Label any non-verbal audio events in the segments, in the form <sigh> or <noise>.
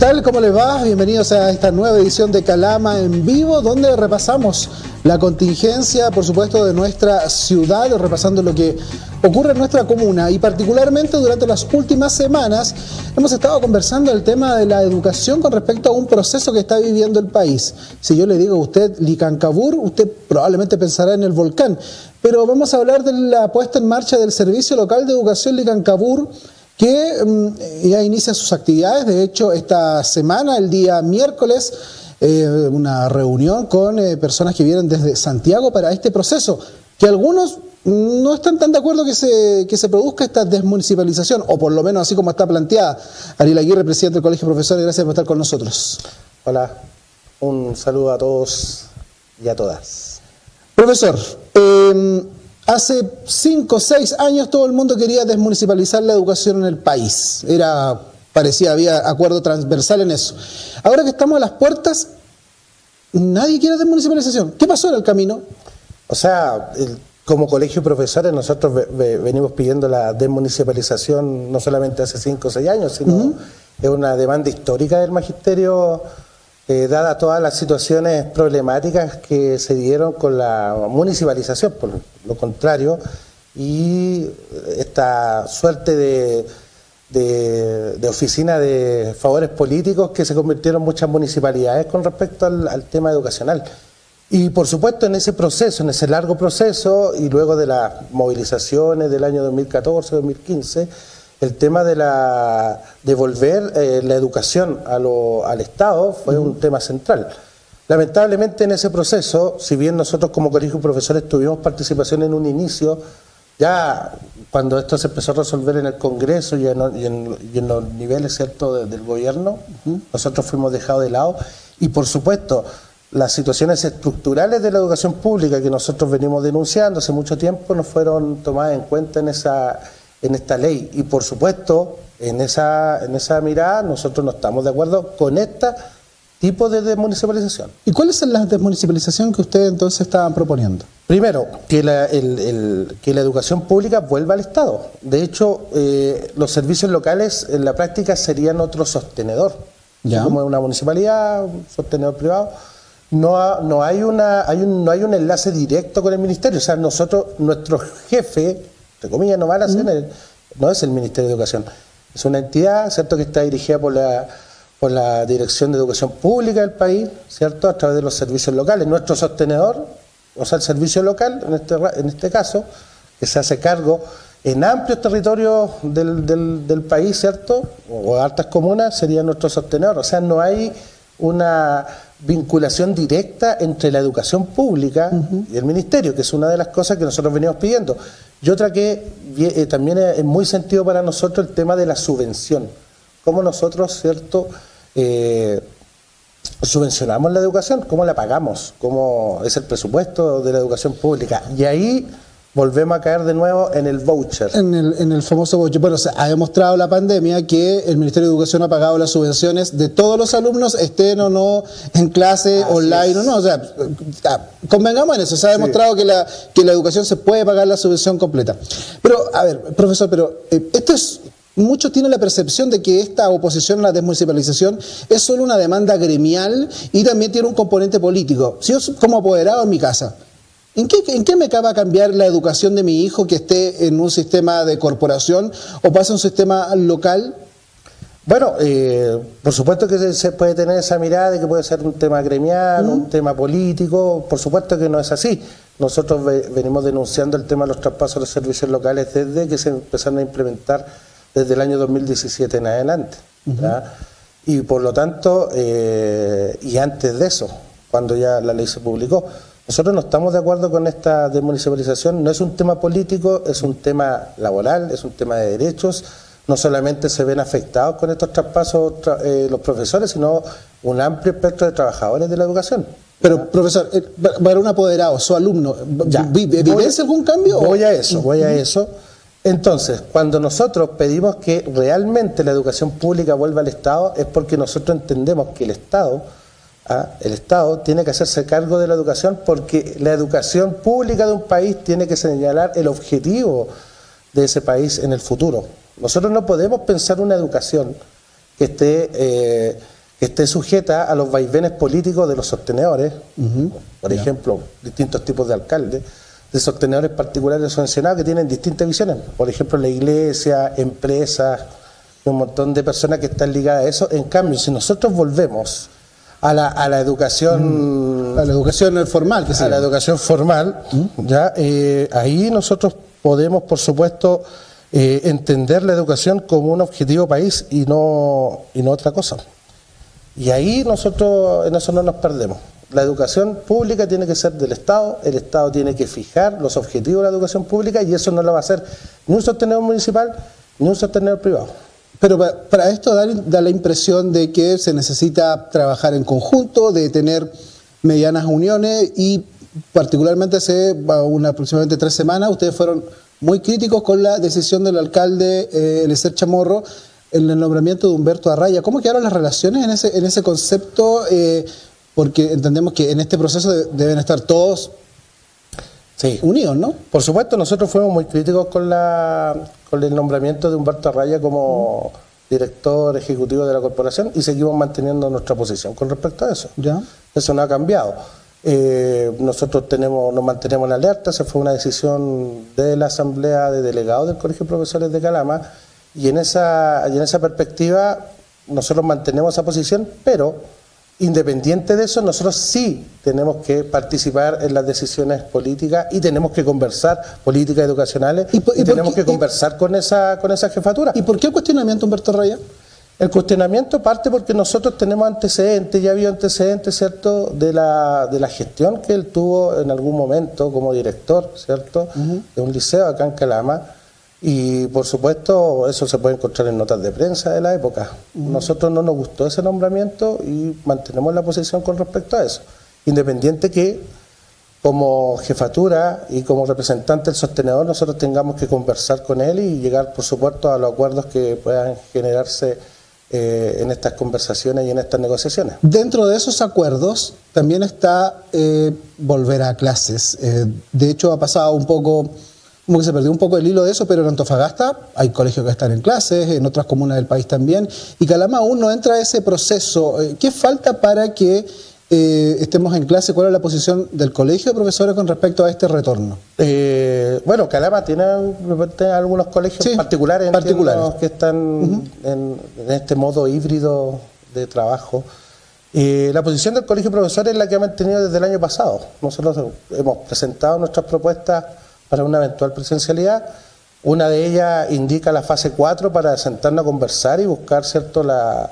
tal? ¿Cómo les va? Bienvenidos a esta nueva edición de Calama en vivo, donde repasamos la contingencia, por supuesto, de nuestra ciudad, repasando lo que ocurre en nuestra comuna y particularmente durante las últimas semanas hemos estado conversando el tema de la educación con respecto a un proceso que está viviendo el país. Si yo le digo a usted Licancabur, usted probablemente pensará en el volcán, pero vamos a hablar de la puesta en marcha del Servicio Local de Educación Licancabur que mm, ya inicia sus actividades. De hecho, esta semana, el día miércoles, eh, una reunión con eh, personas que vienen desde Santiago para este proceso, que algunos no están tan de acuerdo que se, que se produzca esta desmunicipalización, o por lo menos así como está planteada. Ariel Aguirre, presidente del Colegio de Profesores, gracias por estar con nosotros. Hola, un saludo a todos y a todas. Profesor, eh, Hace cinco o seis años todo el mundo quería desmunicipalizar la educación en el país. Era, parecía, había acuerdo transversal en eso. Ahora que estamos a las puertas, nadie quiere desmunicipalización. ¿Qué pasó en el camino? O sea, como colegio de profesores nosotros venimos pidiendo la desmunicipalización no solamente hace cinco o seis años, sino es una demanda histórica del magisterio eh, dada todas las situaciones problemáticas que se dieron con la municipalización, por lo contrario, y esta suerte de, de, oficina de favores políticos que se convirtieron muchas municipalidades con respecto al, tema educacional. Y por supuesto en ese proceso, en ese largo proceso, y luego de las movilizaciones del año 2014-2015, el tema de la devolver eh, la educación al Estado fue un tema central. Lamentablemente en ese proceso, si bien nosotros como colegio de profesores tuvimos participación en un inicio, ya cuando esto se empezó a resolver en el Congreso y en, los niveles ¿cierto? del gobierno, nosotros fuimos dejados de lado y por supuesto las situaciones estructurales de la educación pública que nosotros venimos denunciando hace mucho tiempo no fueron tomadas en cuenta en esa en esta ley. Y por supuesto, en esa, en esa mirada nosotros no estamos de acuerdo con este tipo de desmunicipalización. ¿Y cuál es la desmunicipalización que ustedes entonces estaban proponiendo? Primero, que la, que la educación pública vuelva al Estado. De hecho, eh, los servicios locales en la práctica serían otro sostenedor. ¿Ya? Como una municipalidad, un sostenedor privado. No, no, hay una, hay un, no hay un enlace directo con el ministerio. O sea, nosotros, nuestro jefe entre comillas, no van a ser, no es el Ministerio de Educación. Es una entidad, ¿cierto?, que está dirigida por la, por la Dirección de Educación Pública del país, ¿cierto?, a través de los servicios locales. Nuestro sostenedor, o sea, el servicio local, en este, en este caso, que se hace cargo en amplios territorios del, del, país, ¿cierto?, o altas comunas, sería nuestro sostenedor. O sea, no hay una vinculación directa entre la educación pública y el ministerio, que es una de las cosas que nosotros venimos pidiendo. Y otra que eh, también es muy sentido para nosotros el tema de la subvención. Cómo nosotros, ¿cierto?, eh, subvencionamos la educación, cómo la pagamos, cómo es el presupuesto de la educación pública. Y ahí volvemos a caer de nuevo en el voucher. En el, en el famoso voucher. Bueno, ha demostrado la pandemia que el Ministerio de Educación ha pagado las subvenciones de todos los alumnos, estén o no en clase, online o no. O sea, ah, convengamos en eso. Se ha demostrado que, la, que la educación se puede pagar la subvención completa. Pero, a ver, profesor, pero eh, esto es muchos tienen la percepción de que esta oposición a la desmunicipalización es solo una demanda gremial y también tiene un componente político. Si yo como apoderado en mi casa ¿En qué, ¿En qué, me acaba cambiar la educación de mi hijo que esté en un sistema de corporación o pasa a un sistema local? Bueno, eh, por supuesto que se puede tener esa mirada de que puede ser un tema gremial, un tema político, por supuesto que no es así. Nosotros venimos denunciando el tema de los traspasos de los servicios locales desde que se empezaron a implementar desde el año 2017 en adelante. Y por lo tanto, eh, y antes de eso, cuando ya la ley se publicó, nosotros no estamos de acuerdo con esta desmunicipalización, no es un tema político, es un tema laboral, es un tema de derechos. No solamente se ven afectados con estos traspasos eh, los profesores, sino un amplio espectro de trabajadores de la educación. Pero, profesor, eh, para un apoderado, su alumno, ¿evidencia algún cambio? Voy a eso, voy a eso. Entonces, cuando nosotros pedimos que realmente la educación pública vuelva al Estado, es porque nosotros entendemos que el Estado el Estado tiene que hacerse cargo de la educación porque la educación pública de un país tiene que señalar el objetivo de ese país en el futuro. Nosotros no podemos pensar una educación que esté, eh, que esté sujeta a los vaivenes políticos de los sostenedores, por ejemplo, distintos tipos de alcaldes, de sostenedores particulares subvencionados que tienen distintas visiones, por ejemplo, la iglesia, empresas, un montón de personas que están ligadas a eso. En cambio, si nosotros volvemos a la, a la educación... A la educación formal, que A la educación formal, ya eh, ahí nosotros podemos, por supuesto, eh, entender la educación como un objetivo país y no, y no otra cosa. Y ahí nosotros en eso no nos perdemos. La educación pública tiene que ser del Estado, el Estado tiene que fijar los objetivos de la educación pública y eso no lo va a hacer ni un sostenedor municipal ni un sostenedor privado. Pero para esto da, la impresión de que se necesita trabajar en conjunto, de tener medianas uniones y particularmente hace una, aproximadamente tres semanas ustedes fueron muy críticos con la decisión del alcalde eh, Elecer Chamorro en el nombramiento de Humberto Arraya. ¿Cómo quedaron las relaciones en ese, en ese concepto? Eh, porque entendemos que en este proceso deben estar todos sí. unidos, ¿no? Por supuesto, nosotros fuimos muy críticos con, la, con el nombramiento de Humberto Arraya como director ejecutivo de la corporación y seguimos manteniendo nuestra posición con respecto a eso. ¿Ya? Eso no ha cambiado. Eh, nosotros tenemos, nos mantenemos en alerta, se fue una decisión de la Asamblea de Delegados del Colegio de Profesores de Calama y en esa, y en esa perspectiva nosotros mantenemos esa posición, pero independiente de eso, nosotros sí tenemos que participar en las decisiones políticas y tenemos que conversar políticas educacionales y, y, tenemos que conversar con esa, con esa jefatura. ¿Y por qué el cuestionamiento, Humberto Raya? El cuestionamiento parte porque nosotros tenemos antecedentes, ya había antecedentes, ¿cierto?, de la, de la gestión que él tuvo en algún momento como director, ¿cierto?, uh -huh. de un liceo acá en Calama. Y por supuesto, eso se puede encontrar en notas de prensa de la época. -huh. Nosotros no nos gustó ese nombramiento y mantenemos la posición con respecto a eso. Independiente que, como jefatura y como representante del sostenedor, nosotros tengamos que conversar con él y llegar, por supuesto, a los acuerdos que puedan generarse eh, en estas conversaciones y en estas negociaciones. Dentro de esos acuerdos también está eh, volver a clases. Eh, de hecho, ha pasado un poco, como que se perdió un poco el hilo de eso, pero en Antofagasta hay colegios que están en clases, en otras comunas del país también, y Calama aún no entra a ese proceso. Eh, ¿Qué falta para que eh, estemos en clase, ¿cuál es la posición del colegio de profesores con respecto a este retorno? Eh, bueno, Calama tiene, algunos colegios Sí, particulares, particulares. que están en, en este modo híbrido de trabajo. Eh, la posición del colegio de profesores es la que ha mantenido desde el año pasado. Nosotros hemos presentado nuestras propuestas para una eventual presencialidad. Una de ellas indica la fase 4 para sentarnos a conversar y buscar cierto la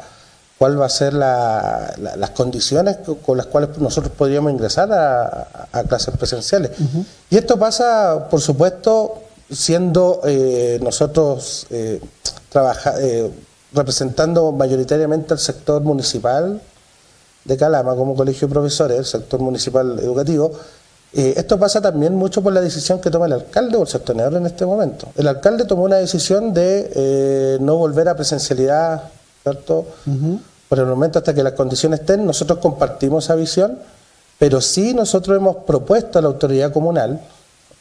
cuál va a ser la, la, las condiciones con las cuales nosotros podríamos ingresar a, a clases presenciales. Uh -huh. Y esto pasa, por supuesto, siendo eh, nosotros eh, trabaja, eh, representando mayoritariamente al sector municipal de Calama como colegio de profesores, el sector municipal educativo, eh, esto pasa también mucho por la decisión que toma el alcalde o el sostenedor en este momento. El alcalde tomó una decisión de eh, no volver a presencialidad, ¿cierto? Uh -huh. Por el momento hasta que las condiciones estén, nosotros compartimos esa visión, pero sí nosotros hemos propuesto a la autoridad comunal,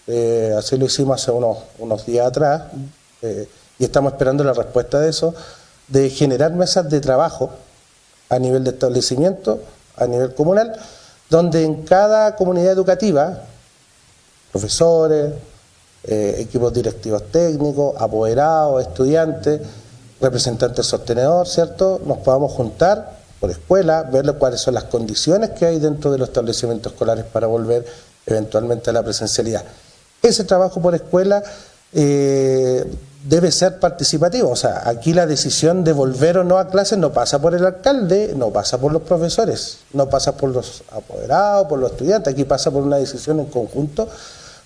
eh, así lo hicimos hace unos, unos días atrás, eh, y estamos esperando la respuesta de eso, de generar mesas de trabajo a nivel de establecimiento, a nivel comunal, donde en cada comunidad educativa, profesores, eh, equipos directivos técnicos, apoderados, estudiantes, representantes sostenedor, ¿cierto? Nos podamos juntar por escuela, ver cuáles son las condiciones que hay dentro de los establecimientos escolares para volver eventualmente a la presencialidad. Ese trabajo por escuela eh, debe ser participativo. O sea, aquí la decisión de volver o no a clases no pasa por el alcalde, no pasa por los profesores, no pasa por los apoderados, por los estudiantes, aquí pasa por una decisión en conjunto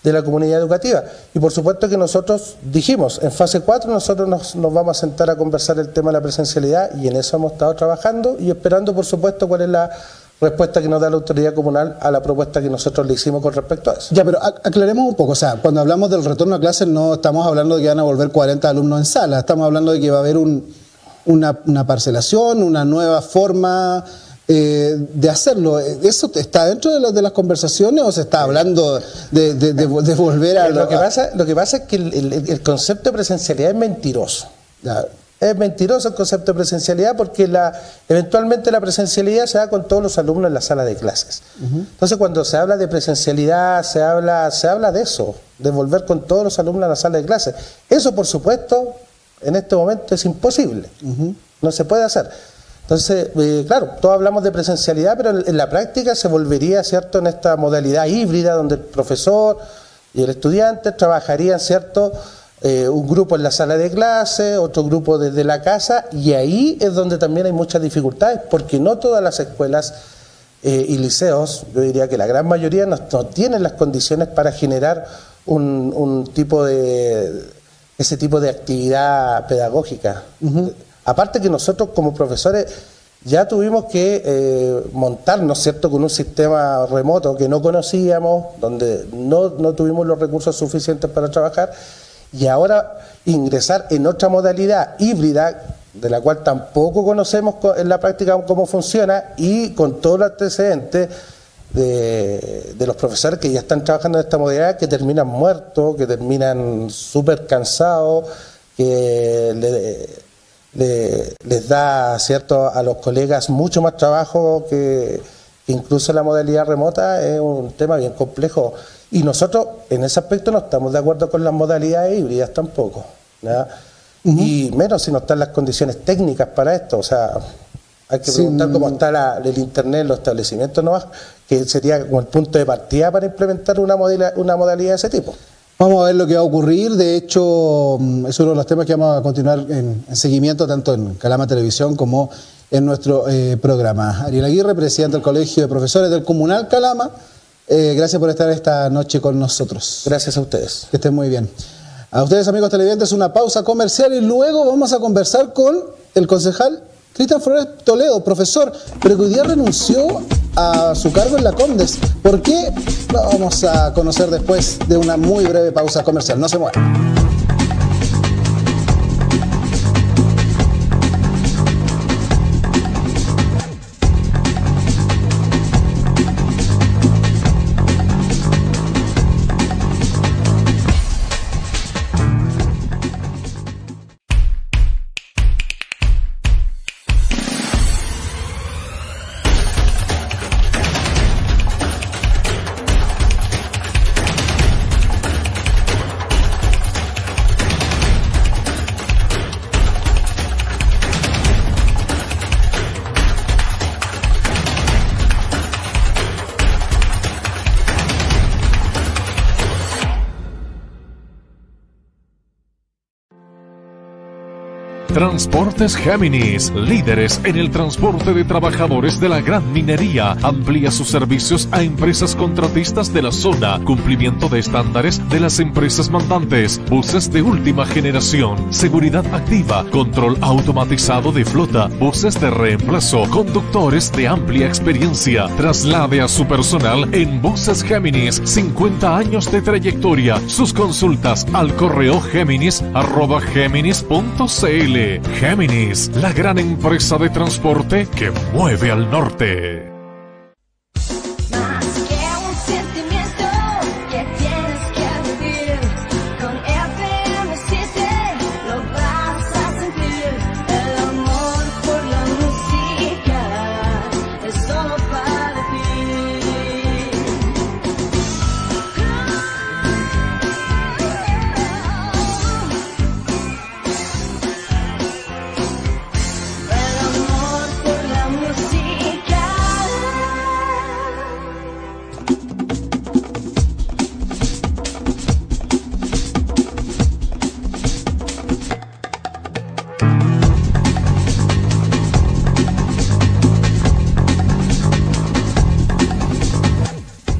de la comunidad educativa. Y por supuesto que nosotros dijimos, en fase 4 nosotros nos, nos, vamos a sentar a conversar el tema de la presencialidad y en eso hemos estado trabajando y esperando, por supuesto, cuál es la respuesta que nos da la autoridad comunal a la propuesta que nosotros le hicimos con respecto a eso. Ya, pero aclaremos un poco, o sea, cuando hablamos del retorno a clases no estamos hablando de que van a volver 40 alumnos en sala, estamos hablando de que va a haber un, una, una parcelación, una nueva forma eh, de hacerlo. ¿Eso está dentro de, la, de, las conversaciones o se está hablando de, de, de volver a... Lo que, pasa, lo que pasa es que el, el, el concepto de presencialidad es mentiroso. Ya. Es mentiroso el concepto de presencialidad porque la, eventualmente la presencialidad se da con todos los alumnos en la sala de clases. Entonces cuando se habla de presencialidad, se habla, se habla de eso, de volver con todos los alumnos a la sala de clases. Eso por supuesto en este momento es imposible, no se puede hacer. Entonces, eh, claro, todos hablamos de presencialidad, pero en, la práctica se volvería, ¿cierto?, en esta modalidad híbrida donde el profesor y el estudiante trabajarían, ¿cierto?, eh, un grupo en la sala de clase, otro grupo desde la casa, y ahí es donde también hay muchas dificultades, porque no todas las escuelas eh, y liceos, yo diría que la gran mayoría no, tienen las condiciones para generar un, tipo de ese tipo de actividad pedagógica. Aparte que nosotros como profesores ya tuvimos que eh, montarnos, ¿cierto?, con un sistema remoto que no conocíamos, donde no, no tuvimos los recursos suficientes para trabajar y ahora ingresar en otra modalidad híbrida, de la cual tampoco conocemos en la práctica cómo funciona, y con todo el antecedente de, los profesores que ya están trabajando en esta modalidad, que terminan muertos, que terminan súper cansados, que les da cierto a los colegas mucho más trabajo que incluso la modalidad remota, es un tema bien complejo. Y nosotros en ese aspecto no estamos de acuerdo con las modalidades híbridas tampoco. Y menos si no están las condiciones técnicas para esto. O sea, hay que preguntar cómo está el Internet en los establecimientos nomás, que sería como el punto de partida para implementar una, modalidad, una modalidad de ese tipo. Vamos a ver lo que va a ocurrir. De hecho, mm, es uno de los temas que vamos a continuar en, seguimiento, tanto en Calama Televisión como en nuestro eh, programa. Ariel Aguirre, presidente del Colegio de Profesores del Comunal Calama. Eh, gracias por estar esta noche con nosotros. Gracias a ustedes. Que estén muy bien. A ustedes, amigos televidentes, una pausa comercial y luego vamos a conversar con el concejal Cristian Flores Toledo, profesor, pero que hoy día renunció a su cargo en la Condes. ¿Por qué? Lo vamos a conocer después de una muy breve pausa comercial. No se muevan. Transportes Géminis, líderes en el transporte de trabajadores de la gran minería, amplía sus servicios a empresas contratistas de la zona, cumplimiento de estándares de las empresas mandantes, buses de última generación, seguridad activa, control automatizado de flota, buses de reemplazo, conductores de amplia experiencia, traslade a su personal en Buses Géminis, 50 años de trayectoria. Sus consultas al correo géminis arroba géminis.cl Géminis, la gran empresa de transporte que mueve al norte.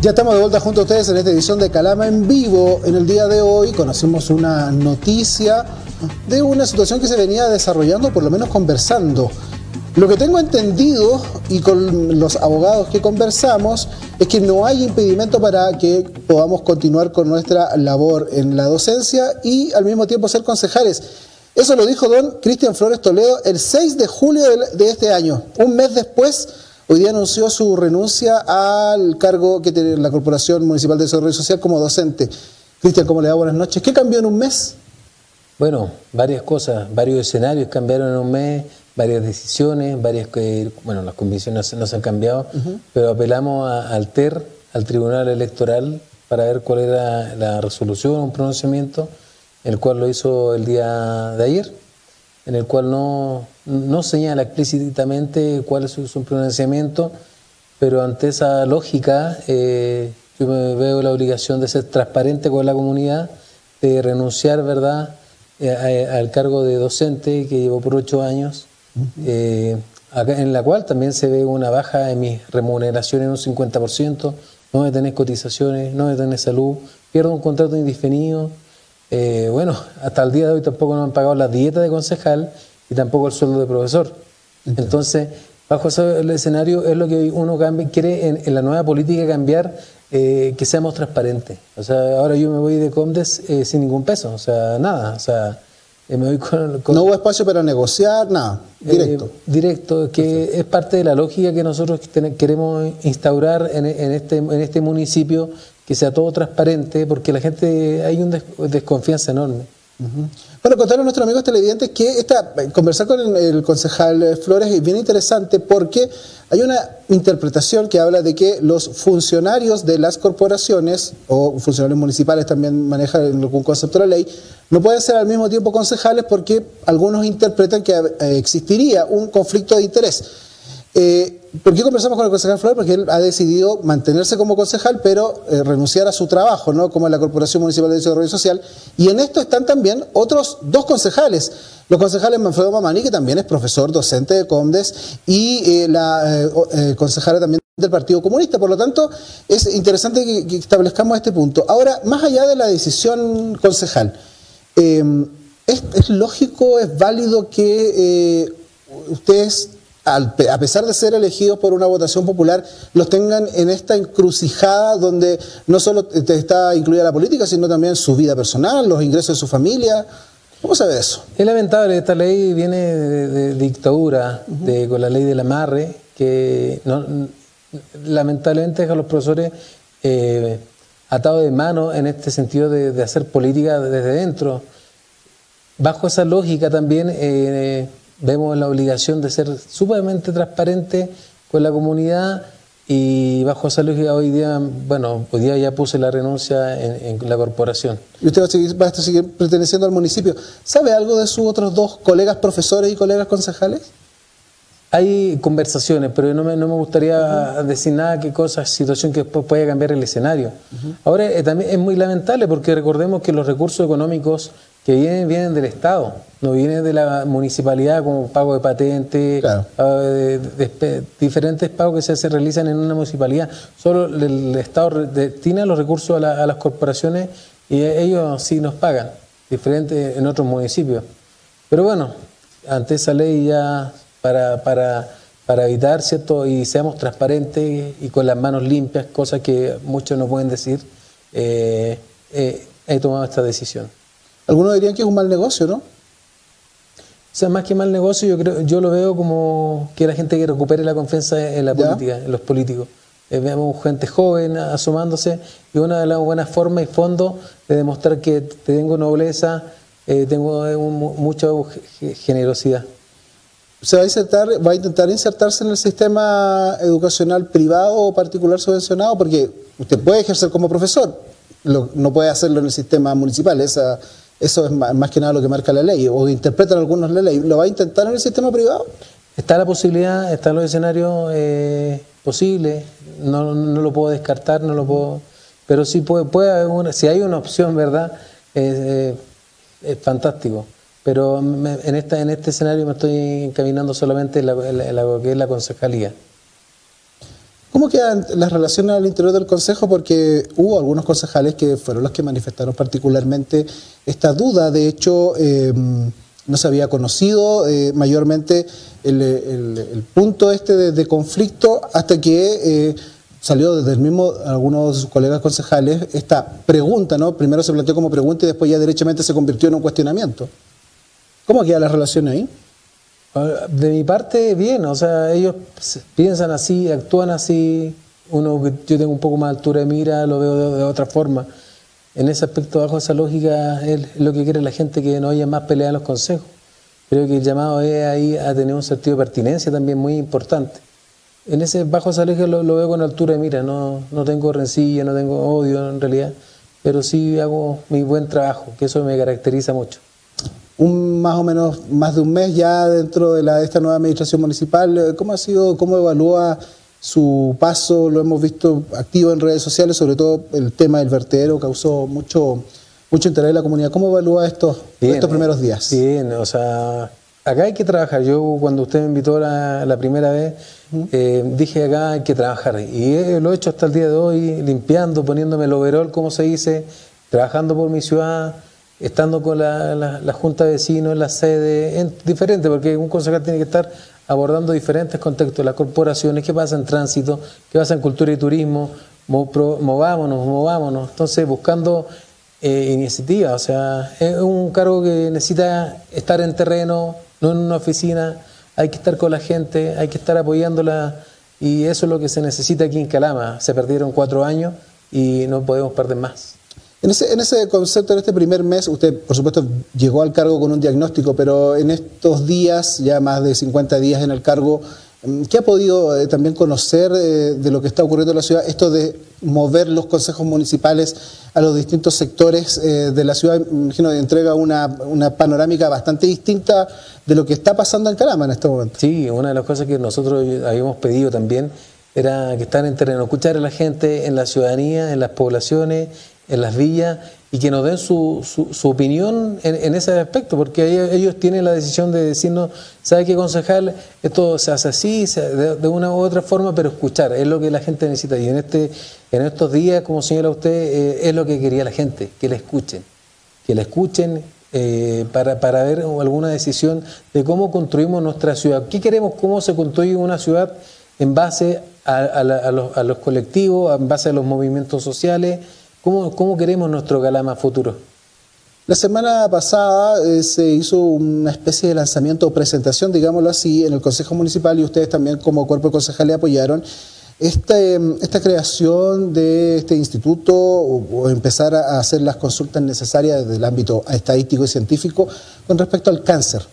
Ya estamos de vuelta junto a ustedes en esta edición de Calama en vivo. En el día de hoy conocimos una noticia de una situación que se venía desarrollando, por lo menos conversando. Lo que tengo entendido y con los abogados que conversamos es que no hay impedimento para que podamos continuar con nuestra labor en la docencia y al mismo tiempo ser concejales. Eso lo dijo don Cristian Flores Toledo el 6 de julio de este año, un mes después Hoy día anunció su renuncia al cargo que tiene la Corporación Municipal de Desarrollo Social como docente. Cristian, ¿cómo le va? Buenas noches. ¿Qué cambió en un mes? Bueno, varias cosas, varios escenarios cambiaron en un mes, varias decisiones, varias que, bueno, las condiciones no se han cambiado, pero apelamos al TER, al Tribunal Electoral, para ver cuál era la resolución, un pronunciamiento, el cual lo hizo el día de ayer, en el cual no, no señala explícitamente cuál es su, pronunciamiento, pero ante esa lógica eh, yo me veo la obligación de ser transparente con la comunidad, de renunciar, ¿verdad?, eh, al cargo de docente que llevo por ocho años, eh, en la cual también se ve una baja en mis remuneraciones en un 50%, no voy a tener cotizaciones, no voy a tener salud, pierdo un contrato indefinido. Eh, bueno, hasta el día de hoy tampoco me han pagado la dieta de concejal y tampoco el sueldo de profesor. Entonces, bajo ese escenario es lo que uno quiere en, la nueva política cambiar eh, que seamos transparentes. O sea, ahora yo me voy de Comdes eh, sin ningún peso, o sea, nada. O sea, eh, me voy con, No hubo espacio para negociar, nada, directo. directo, que es parte de la lógica que nosotros queremos instaurar en, este, en este municipio, que sea todo transparente, porque la gente, hay una desconfianza enorme. Bueno, contarle a nuestros amigos televidentes que esta, conversar con el, concejal Flores es bien interesante porque hay una interpretación que habla de que los funcionarios de las corporaciones o funcionarios municipales también manejan algún concepto de la ley, no pueden ser al mismo tiempo concejales porque algunos interpretan que existiría un conflicto de interés. Eh, ¿Por qué conversamos con el concejal Flores? Porque él ha decidido mantenerse como concejal, pero eh, renunciar a su trabajo, ¿no? como en la Corporación Municipal de Desarrollo Social. Y en esto están también otros dos concejales. Los concejales Manfredo Mamani, que también es profesor docente de Condes, y eh, la concejala también del Partido Comunista. Por lo tanto, es interesante que, establezcamos este punto. Ahora, más allá de la decisión concejal, ¿es, ¿es, lógico, es válido que ustedes a pesar de ser elegidos por una votación popular, los tengan en esta encrucijada donde no solo está incluida la política, sino también su vida personal, los ingresos de su familia. ¿Cómo se ve eso? Es lamentable, esta ley viene de, dictadura, de, con la ley del amarre, que lamentablemente deja a los profesores eh, atados de mano en este sentido de, hacer política desde dentro. Bajo esa lógica también... Eh, vemos la obligación de ser sumamente transparente con la comunidad y bajo esa lógica hoy día, bueno, hoy día ya puse la renuncia en, la corporación. ¿Y usted va a, seguir, va a seguir perteneciendo al municipio? ¿Sabe algo de sus otros dos colegas profesores y colegas concejales? Hay conversaciones, pero no me, no me gustaría decir nada, qué cosa, situación que después pueda cambiar el escenario. Ahora, eh, también es muy lamentable porque recordemos que los recursos económicos que vienen, vienen del Estado, no vienen de la municipalidad como pago de patente, de, diferentes pagos que se, realizan en una municipalidad. Solo el, Estado destina los recursos a, las corporaciones y ellos sí nos pagan, diferente en otros municipios. Pero bueno, ante esa ley ya para, para, para evitar, ¿cierto? Y seamos transparentes y con las manos limpias, cosas que muchos no pueden decir, eh, eh, he tomado esta decisión. Algunos dirían que es un mal negocio, ¿no? O sea, más que mal negocio, yo creo, yo lo veo como que la gente que recupere la confianza en la política, en los políticos. Eh, vemos gente joven asomándose y una de las buenas formas y fondos de demostrar que tengo nobleza, eh, tengo eh, mucha generosidad. ¿Se va a, insertar, va a intentar insertarse en el sistema educacional privado o particular subvencionado? Porque usted puede ejercer como profesor, no puede hacerlo en el sistema municipal. Esa, eso es más que nada lo que marca la ley, o interpretan algunos la ley. ¿Lo va a intentar en el sistema privado? Está la posibilidad, están los escenarios eh, posibles, no, lo puedo descartar, no lo puedo, pero sí puede, puede haber una, si hay una opción, ¿verdad? es fantástico. Pero en, esta, en este escenario me estoy encaminando solamente en, lo que es la concejalía. ¿Cómo quedan las relaciones al interior del Consejo? Porque hubo algunos concejales que fueron los que manifestaron particularmente esta duda. De hecho, eh, no se había conocido eh, mayormente el, punto este de, conflicto hasta que eh, salió desde el mismo algunos de sus colegas concejales esta pregunta, ¿no? Primero se planteó como pregunta y después ya derechamente se convirtió en un cuestionamiento. ¿Cómo queda la relación ahí? De mi parte, bien, o sea, ellos piensan así, actúan así, uno yo tengo un poco más altura de mira, lo veo de, otra forma. en ese aspecto, bajo esa lógica, es lo que quiere la gente, que no haya más pelea en los consejos. Creo que el llamado es ahí a tener un sentido de pertinencia también muy importante. En ese bajo esa lógica lo, veo con altura de mira, no, no tengo rencilla, no tengo odio en realidad, pero sí hago mi buen trabajo, que eso me caracteriza mucho. Un más o menos más de un mes ya dentro de, la, de esta nueva administración municipal, ¿cómo ha sido, cómo evalúa su paso? Lo hemos visto activo en redes sociales, sobre todo el tema del vertedero causó mucho mucho interés en la comunidad. ¿Cómo evalúa estos, estos primeros días? Bien, o sea, acá hay que trabajar. Yo cuando usted me invitó la, primera vez, eh, dije acá hay que trabajar. Y lo he hecho hasta el día de hoy, limpiando, poniéndome el overall, como se dice, trabajando por mi ciudad, estando con la, Junta de Vecinos, la sede, en, diferente, porque un concejal tiene que estar abordando diferentes contextos, las corporaciones, qué pasa en tránsito, qué pasa en cultura y turismo, movámonos, movámonos. Entonces, buscando eh, iniciativa. O sea, es un cargo que necesita estar en terreno, no en una oficina. Hay que estar con la gente, hay que estar apoyándola. Y eso es lo que se necesita aquí en Calama. Se perdieron cuatro años y no podemos perder más. En ese, en ese concepto, en este primer mes, usted, por supuesto, llegó al cargo con un diagnóstico, pero en estos días, ya más de 50 días en el cargo, Mm, ¿Qué ha podido eh, también conocer eh, de lo que está ocurriendo en la ciudad? Esto de mover los consejos municipales a los distintos sectores eh, de la ciudad, me imagino, entrega una, panorámica bastante distinta de lo que está pasando en Calama en este momento. Sí, una de las cosas que nosotros habíamos pedido también era que estar en terreno, escuchar a la gente en la ciudadanía, en las poblaciones, en las villas y que nos den su, su, opinión en, ese aspecto, porque ellos, tienen la decisión de decirnos, ¿sabe qué concejal? Esto se hace así, de, una u otra forma, pero escuchar, es lo que la gente necesita. Y en, este, en estos días, como señala usted, eh, es lo que quería la gente, que la escuchen, que la escuchen eh, para, para ver alguna decisión de cómo construimos nuestra ciudad. ¿Qué queremos? ¿Cómo se construye una ciudad en base a los colectivos, en base a los movimientos sociales? ¿Cómo, queremos nuestro Calama futuro? La semana pasada eh, se hizo una especie de lanzamiento o presentación, digámoslo así, en el Consejo Municipal y ustedes también como cuerpo concejal le apoyaron este, esta creación de este instituto o, empezar a hacer las consultas necesarias desde el ámbito estadístico y científico con respecto al cáncer,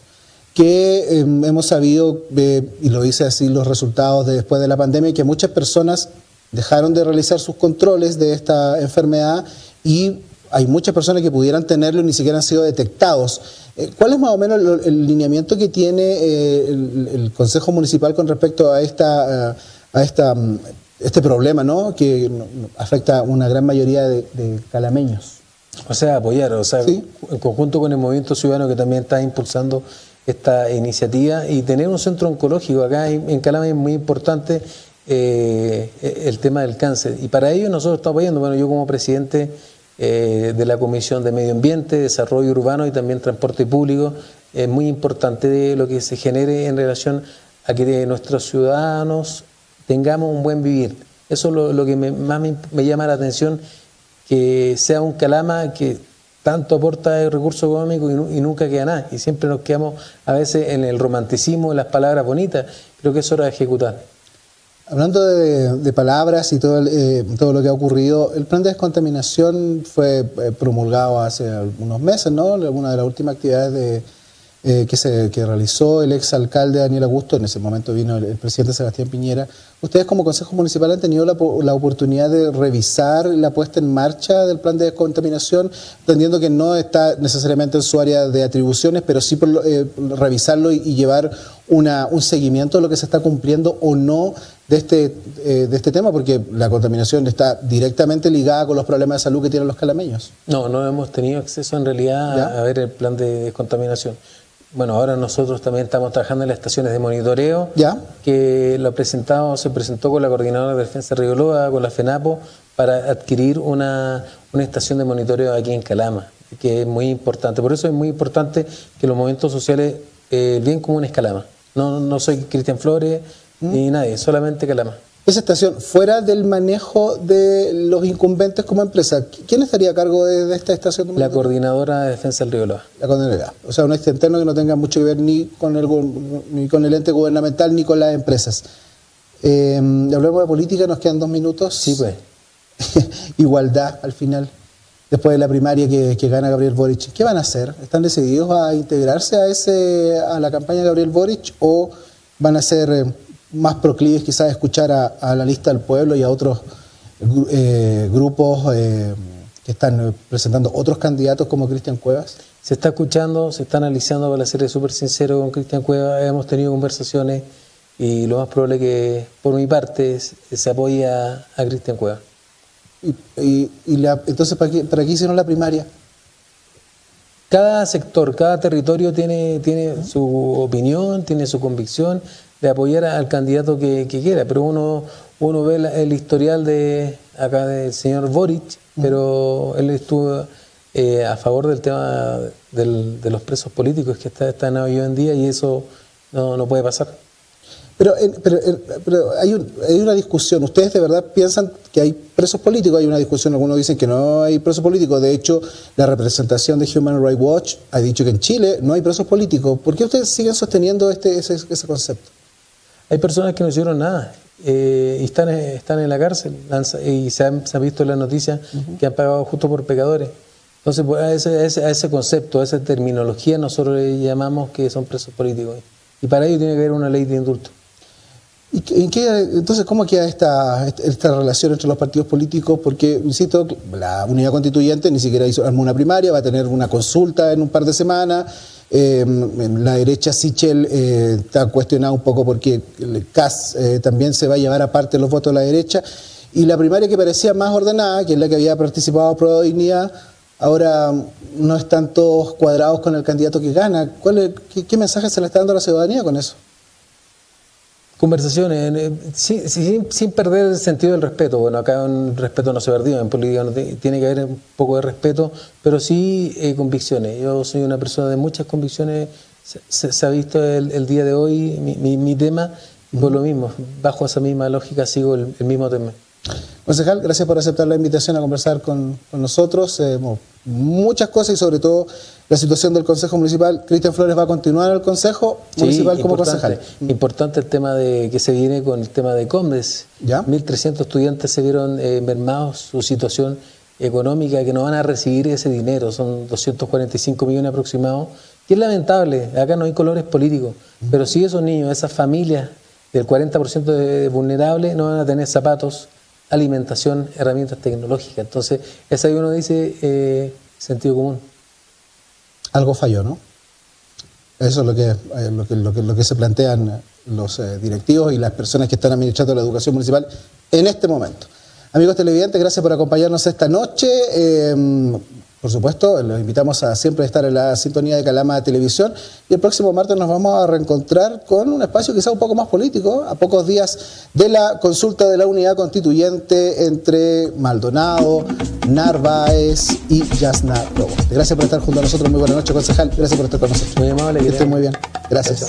que em, hemos sabido, y lo dice así los resultados de después de la pandemia, que muchas personas dejaron de realizar sus controles de esta enfermedad y hay muchas personas que pudieran tenerlo y ni siquiera han sido detectados. Eh, ¿Cuál es más o menos el, lineamiento que tiene eh, el, Consejo Municipal con respecto a esta, a esta, mm, este problema ¿no? que afecta a una gran mayoría de, calameños? O sea, apoyar, o sea, en conjunto con el Movimiento Ciudadano que también está impulsando esta iniciativa y tener un centro oncológico acá en Calama es muy importante eh, el tema del cáncer. Y para ello nosotros estamos apoyando, bueno, yo como presidente eh, de la Comisión de Medio Ambiente, Desarrollo Urbano y también Transporte Público, es muy importante lo que se genere en relación a que nuestros ciudadanos tengamos un buen vivir. Eso es lo, que más me, llama la atención, que sea un calama que tanto aporta el recurso económico y, y, nunca queda nada. Y siempre nos quedamos a veces en el romanticismo, en las palabras bonitas. Creo que es hora de ejecutar. Hablando de, palabras y todo, eh, todo lo que ha ocurrido, el plan de descontaminación fue eh, promulgado hace unos meses, ¿no? Una de las últimas actividades de, eh, que, se, que realizó el ex alcalde Daniel Augusto, en ese momento vino el, presidente Sebastián Piñera. ¿Ustedes como Consejo Municipal han tenido la, la, oportunidad de revisar la puesta en marcha del plan de descontaminación, entendiendo que no está necesariamente en su área de atribuciones, pero sí por, revisarlo y, y llevar una, un seguimiento de lo que se está cumpliendo o no de este, eh, de este tema? Porque la contaminación está directamente ligada con los problemas de salud que tienen los calameños. No, no hemos tenido acceso en realidad a ver el plan de descontaminación. Bueno, ahora nosotros también estamos trabajando en las estaciones de monitoreo, ¿Ya? que lo presentado, se presentó con la coordinadora de defensa de Rioloa, con la FENAPO, para adquirir una, una estación de monitoreo aquí en Calama, que es muy importante. Por eso es muy importante que los movimientos sociales, eh, bien como una escalama. No, no soy Cristian Flores, ni nadie, solamente Calama. Esa estación, fuera del manejo de los incumbentes como empresa, ¿quién estaría a cargo de, esta estación? La coordinadora de defensa del río Loa. La coordinadora. O sea, un ente interno que no tenga mucho que ver ni con el, ni con el ente gubernamental ni con las empresas. Eh, hablemos de política, nos quedan dos minutos. Sí, pues. <laughs> Igualdad al final. después de la primaria que, que, gana Gabriel Boric. ¿Qué van a hacer? ¿Están decididos a integrarse a, ese, a la campaña de Gabriel Boric o van a ser eh, más proclives quizás a escuchar a, la lista del pueblo y a otros eh, grupos eh, que están presentando otros candidatos como Cristian Cuevas? Se está escuchando, se está analizando, para ser súper sincero con Cristian Cuevas, hemos tenido conversaciones y lo más probable que por mi parte se apoya a Cristian Cuevas. Y, entonces, ¿para qué, ¿para qué hicieron la primaria? Cada sector, cada territorio tiene, tiene su opinión, tiene su convicción de apoyar al candidato que, quiera, pero uno, uno ve el historial de acá del señor Boric, pero él estuvo eh, a favor del tema de los presos políticos que está, están hoy en día y eso no, no puede pasar. Pero, pero, pero hay, hay, una discusión. ¿Ustedes de verdad piensan que hay presos políticos? Hay una discusión. Algunos dicen que no hay presos políticos. De hecho, la representación de Human Rights Watch ha dicho que en Chile no hay presos políticos. ¿Por qué ustedes siguen sosteniendo este, ese, ese concepto? Hay personas que no hicieron nada eh, y están, están en la cárcel y se ha, visto en las noticias que han pagado justo por pecadores. Entonces, pues, a, ese, a, ese, concepto, a esa terminología, nosotros le llamamos que son presos políticos. Y para ello tiene que haber una ley de indulto. ¿Y entonces, cómo queda esta, esta relación entre los partidos políticos? Porque, insisto, la unidad constituyente ni siquiera hizo una primaria, va a tener una consulta en un par de semanas. Eh, la derecha Sichel eh, está cuestionada un poco porque el CAS eh, también se va a llevar aparte los votos de la derecha. Y la primaria que parecía más ordenada, que es la que había participado Prueba de Dignidad, ahora no están todos cuadrados con el candidato que gana. ¿Cuál qué, qué mensaje se le está dando a la ciudadanía con eso? Conversaciones, eh, sin, sin, perder el sentido del respeto. Bueno, acá un respeto no se perdió, en política no tiene que haber un poco de respeto, pero sí eh, convicciones. Yo soy una persona de muchas convicciones, se, ha visto el, día de hoy mi, mi, tema, y por lo mismo, bajo esa misma lógica sigo el mismo tema. Concejal, gracias por aceptar la invitación a conversar con, nosotros. Eh, muchas cosas y sobre todo la situación del Consejo Municipal. Cristian Flores va a continuar al Consejo Municipal como concejal. Importante el tema de que se viene con el tema de Combes. ¿Ya? 1.300 estudiantes se vieron eh, mermados su situación económica, que no van a recibir ese dinero, son 245 millones aproximados. Y es lamentable, acá no hay colores políticos, pero sí esos niños, esas familias del 40% de vulnerables no van a tener zapatos, alimentación, herramientas tecnológicas. Entonces, es ahí uno dice eh, sentido común. Algo falló, ¿no? Eso es lo que, eh, lo que, lo que, se plantean los eh, directivos y las personas que están administrando la educación municipal en este momento. Amigos televidentes, gracias por acompañarnos esta noche. Por supuesto, los invitamos a siempre estar en la sintonía de Calama Televisión y el próximo martes nos vamos a reencontrar con un espacio quizá un poco más político, a pocos días de la consulta de la unidad constituyente entre Maldonado, Narváez y Yasna Robo. Gracias por estar junto a nosotros, muy buenas noches concejal, gracias por estar con nosotros. Muy amable. Que esté muy bien. Gracias.